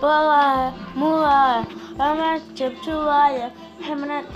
Bulaya, Mula, Ramat Julia, Permanent